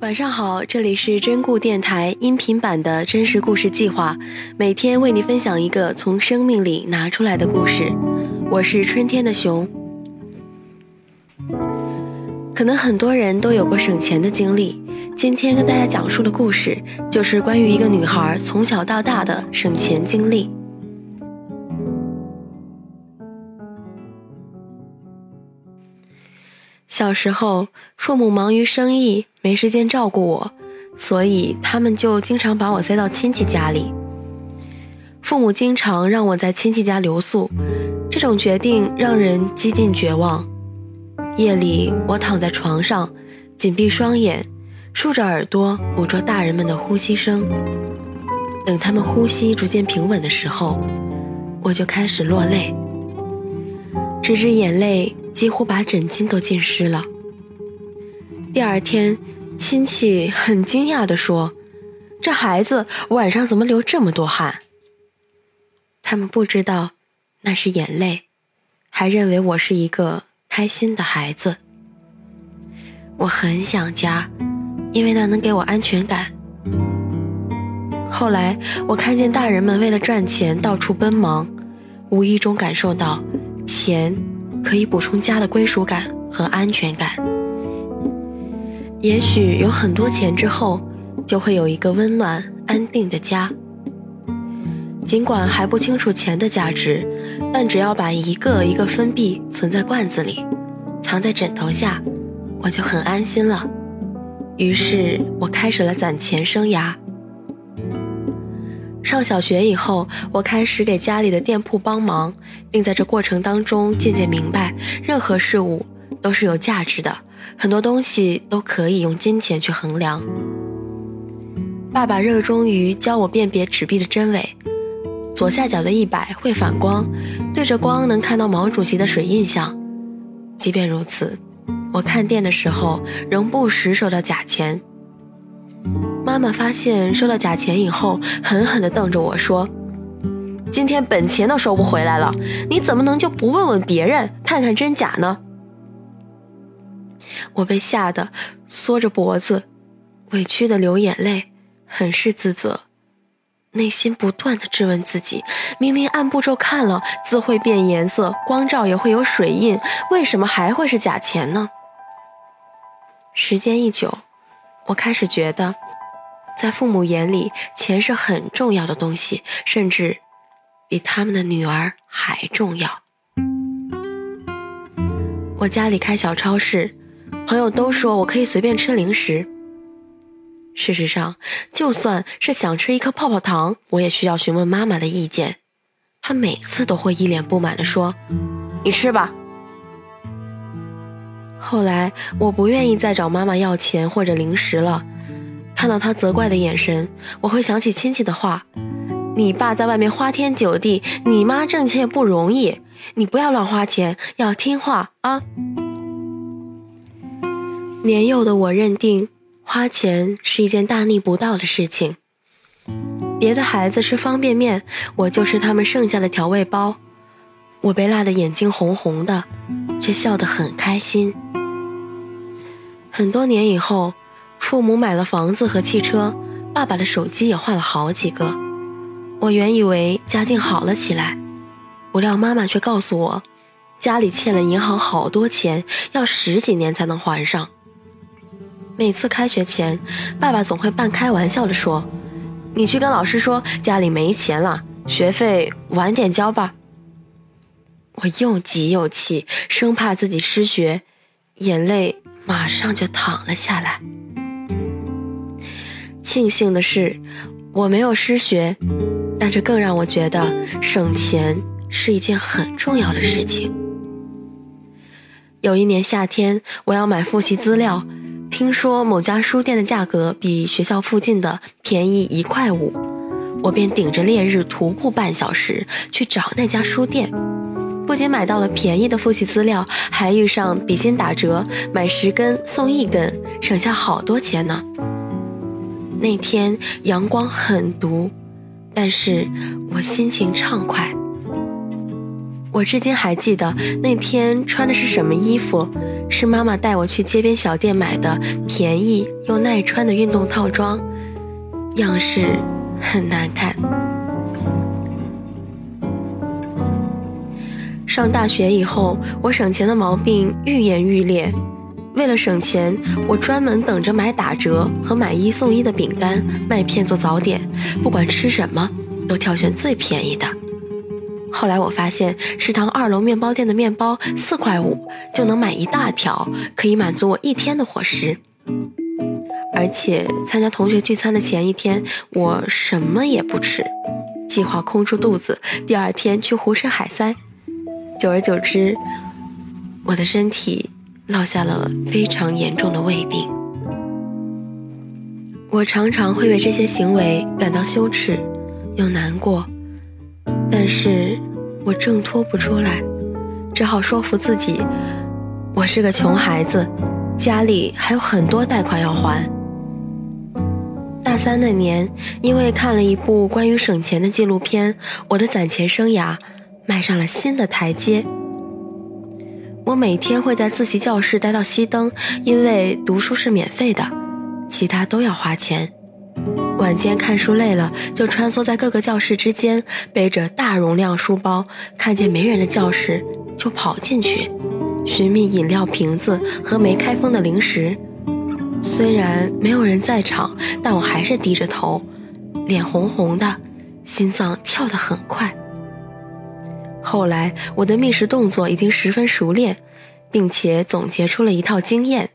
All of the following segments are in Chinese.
晚上好，这里是真故电台音频版的真实故事计划，每天为你分享一个从生命里拿出来的故事。我是春天的熊。可能很多人都有过省钱的经历，今天跟大家讲述的故事就是关于一个女孩从小到大的省钱经历。小时候，父母忙于生意，没时间照顾我，所以他们就经常把我塞到亲戚家里。父母经常让我在亲戚家留宿，这种决定让人几近绝望。夜里，我躺在床上，紧闭双眼，竖着耳朵捕捉大人们的呼吸声。等他们呼吸逐渐平稳的时候，我就开始落泪，直至眼泪。几乎把枕巾都浸湿了。第二天，亲戚很惊讶地说：“这孩子晚上怎么流这么多汗？”他们不知道那是眼泪，还认为我是一个开心的孩子。我很想家，因为那能给我安全感。后来，我看见大人们为了赚钱到处奔忙，无意中感受到钱。可以补充家的归属感和安全感。也许有很多钱之后，就会有一个温暖安定的家。尽管还不清楚钱的价值，但只要把一个一个分币存在罐子里，藏在枕头下，我就很安心了。于是我开始了攒钱生涯。上小学以后，我开始给家里的店铺帮忙，并在这过程当中渐渐明白，任何事物都是有价值的，很多东西都可以用金钱去衡量。爸爸热衷于教我辨别纸币的真伪，左下角的一百会反光，对着光能看到毛主席的水印像。即便如此，我看店的时候仍不时收到假钱。妈妈发现收了假钱以后，狠狠地瞪着我说：“今天本钱都收不回来了，你怎么能就不问问别人，看看真假呢？”我被吓得缩着脖子，委屈的流眼泪，很是自责，内心不断的质问自己：明明按步骤看了，字会变颜色，光照也会有水印，为什么还会是假钱呢？时间一久，我开始觉得。在父母眼里，钱是很重要的东西，甚至比他们的女儿还重要。我家里开小超市，朋友都说我可以随便吃零食。事实上，就算是想吃一颗泡泡糖，我也需要询问妈妈的意见。她每次都会一脸不满地说：“你吃吧。”后来，我不愿意再找妈妈要钱或者零食了。看到他责怪的眼神，我会想起亲戚的话：“你爸在外面花天酒地，你妈挣钱也不容易，你不要乱花钱，要听话啊。”年幼的我认定花钱是一件大逆不道的事情。别的孩子吃方便面，我就吃他们剩下的调味包。我被辣得眼睛红红的，却笑得很开心。很多年以后。父母买了房子和汽车，爸爸的手机也换了好几个。我原以为家境好了起来，不料妈妈却告诉我，家里欠了银行好多钱，要十几年才能还上。每次开学前，爸爸总会半开玩笑地说：“你去跟老师说家里没钱了，学费晚点交吧。”我又急又气，生怕自己失学，眼泪马上就淌了下来。庆幸的是，我没有失学，但这更让我觉得省钱是一件很重要的事情。有一年夏天，我要买复习资料，听说某家书店的价格比学校附近的便宜一块五，我便顶着烈日徒步半小时去找那家书店。不仅买到了便宜的复习资料，还遇上笔芯打折，买十根送一根，省下好多钱呢。那天阳光很毒，但是我心情畅快。我至今还记得那天穿的是什么衣服，是妈妈带我去街边小店买的便宜又耐穿的运动套装，样式很难看。上大学以后，我省钱的毛病愈演愈烈。为了省钱，我专门等着买打折和买一送一的饼干、麦片做早点，不管吃什么都挑选最便宜的。后来我发现，食堂二楼面包店的面包四块五就能买一大条，可以满足我一天的伙食。而且参加同学聚餐的前一天，我什么也不吃，计划空出肚子，第二天去胡吃海塞。久而久之，我的身体落下了非常严重的胃病。我常常会为这些行为感到羞耻又难过，但是我挣脱不出来，只好说服自己，我是个穷孩子，家里还有很多贷款要还。大三那年，因为看了一部关于省钱的纪录片，我的攒钱生涯。迈上了新的台阶。我每天会在自习教室待到熄灯，因为读书是免费的，其他都要花钱。晚间看书累了，就穿梭在各个教室之间，背着大容量书包，看见没人的教室就跑进去，寻觅饮料瓶子和没开封的零食。虽然没有人在场，但我还是低着头，脸红红的，心脏跳得很快。后来，我的觅食动作已经十分熟练，并且总结出了一套经验。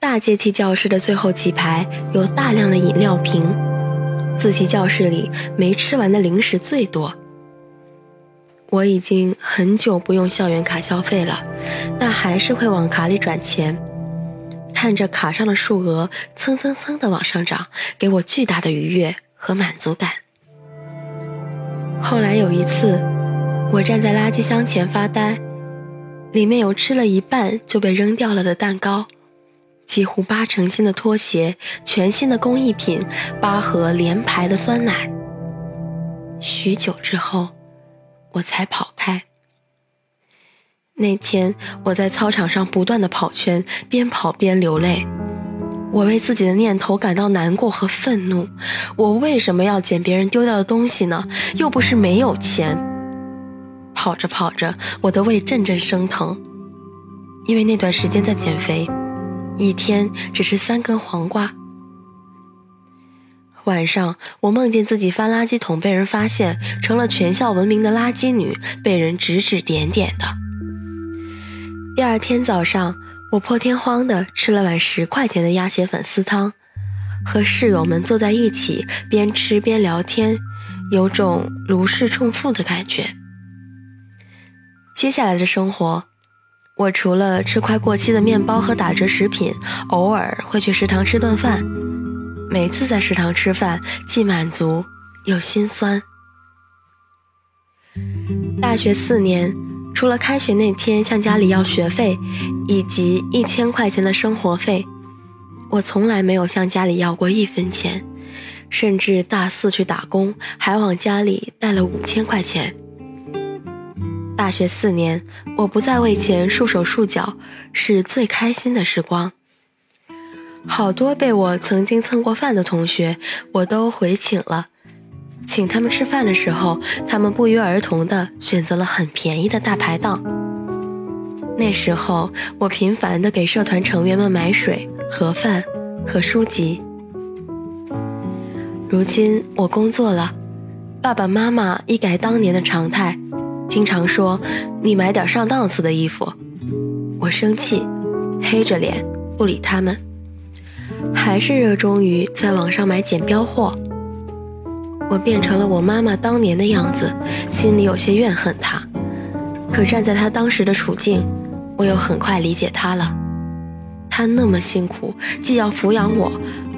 大阶梯教室的最后几排有大量的饮料瓶，自习教室里没吃完的零食最多。我已经很久不用校园卡消费了，但还是会往卡里转钱，看着卡上的数额蹭蹭蹭的往上涨，给我巨大的愉悦和满足感。后来有一次。我站在垃圾箱前发呆，里面有吃了一半就被扔掉了的蛋糕，几乎八成新的拖鞋，全新的工艺品，八盒连排的酸奶。许久之后，我才跑开。那天我在操场上不断的跑圈，边跑边流泪。我为自己的念头感到难过和愤怒。我为什么要捡别人丢掉的东西呢？又不是没有钱。跑着跑着，我的胃阵阵生疼，因为那段时间在减肥，一天只吃三根黄瓜。晚上，我梦见自己翻垃圾桶被人发现，成了全校闻名的垃圾女，被人指指点点的。第二天早上，我破天荒的吃了碗十块钱的鸭血粉丝汤，和室友们坐在一起，边吃边聊天，有种如释重负的感觉。接下来的生活，我除了吃快过期的面包和打折食品，偶尔会去食堂吃顿饭。每次在食堂吃饭，既满足又心酸。大学四年，除了开学那天向家里要学费，以及一千块钱的生活费，我从来没有向家里要过一分钱。甚至大四去打工，还往家里带了五千块钱。大学四年，我不再为钱束手束脚，是最开心的时光。好多被我曾经蹭过饭的同学，我都回请了。请他们吃饭的时候，他们不约而同地选择了很便宜的大排档。那时候，我频繁地给社团成员们买水、盒饭和书籍。如今我工作了，爸爸妈妈一改当年的常态。经常说你买点上档次的衣服，我生气，黑着脸不理他们，还是热衷于在网上买剪标货。我变成了我妈妈当年的样子，心里有些怨恨她。可站在她当时的处境，我又很快理解她了。她那么辛苦，既要抚养我，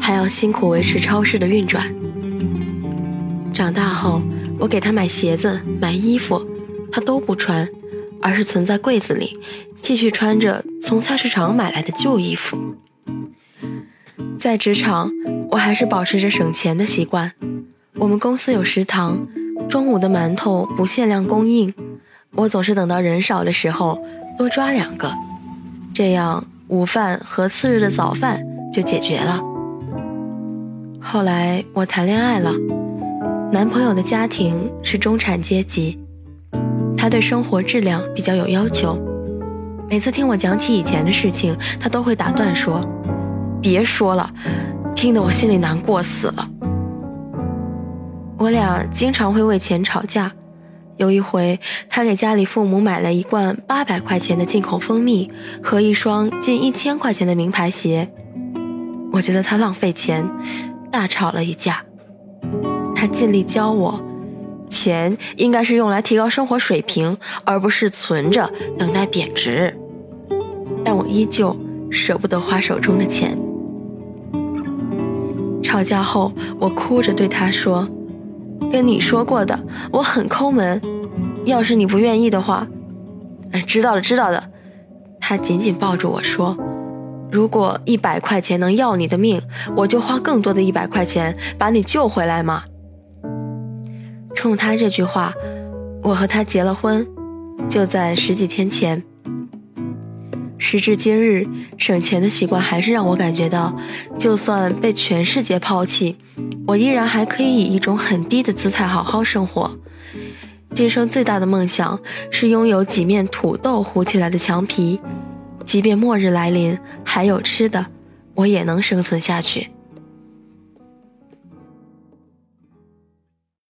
还要辛苦维持超市的运转。长大后，我给她买鞋子、买衣服。他都不穿，而是存在柜子里，继续穿着从菜市场买来的旧衣服。在职场，我还是保持着省钱的习惯。我们公司有食堂，中午的馒头不限量供应，我总是等到人少的时候多抓两个。这样午饭和次日的早饭就解决了。后来我谈恋爱了，男朋友的家庭是中产阶级，他对生活质量比较有要求。每次听我讲起以前的事情，他都会打断说：“别说了，听得我心里难过死了。”我俩经常会为钱吵架。有一回，他给家里父母买了一罐八百块钱的进口蜂蜜和一双近一千块钱的名牌鞋，我觉得他浪费钱，大吵了一架。他尽力教我，钱应该是用来提高生活水平，而不是存着等待贬值。但我依旧舍不得花手中的钱。吵架后，我哭着对他说。跟你说过的，我很抠门。要是你不愿意的话，哎，知道了，知道了。他紧紧抱住我说：“如果一百块钱能要你的命，我就花更多的一百块钱把你救回来嘛。”冲他这句话，我和他结了婚，就在十几天前。时至今日，省钱的习惯还是让我感觉到，就算被全世界抛弃，我依然还可以以一种很低的姿态好好生活。今生最大的梦想是拥有几面土豆糊起来的墙皮，即便末日来临还有吃的，我也能生存下去。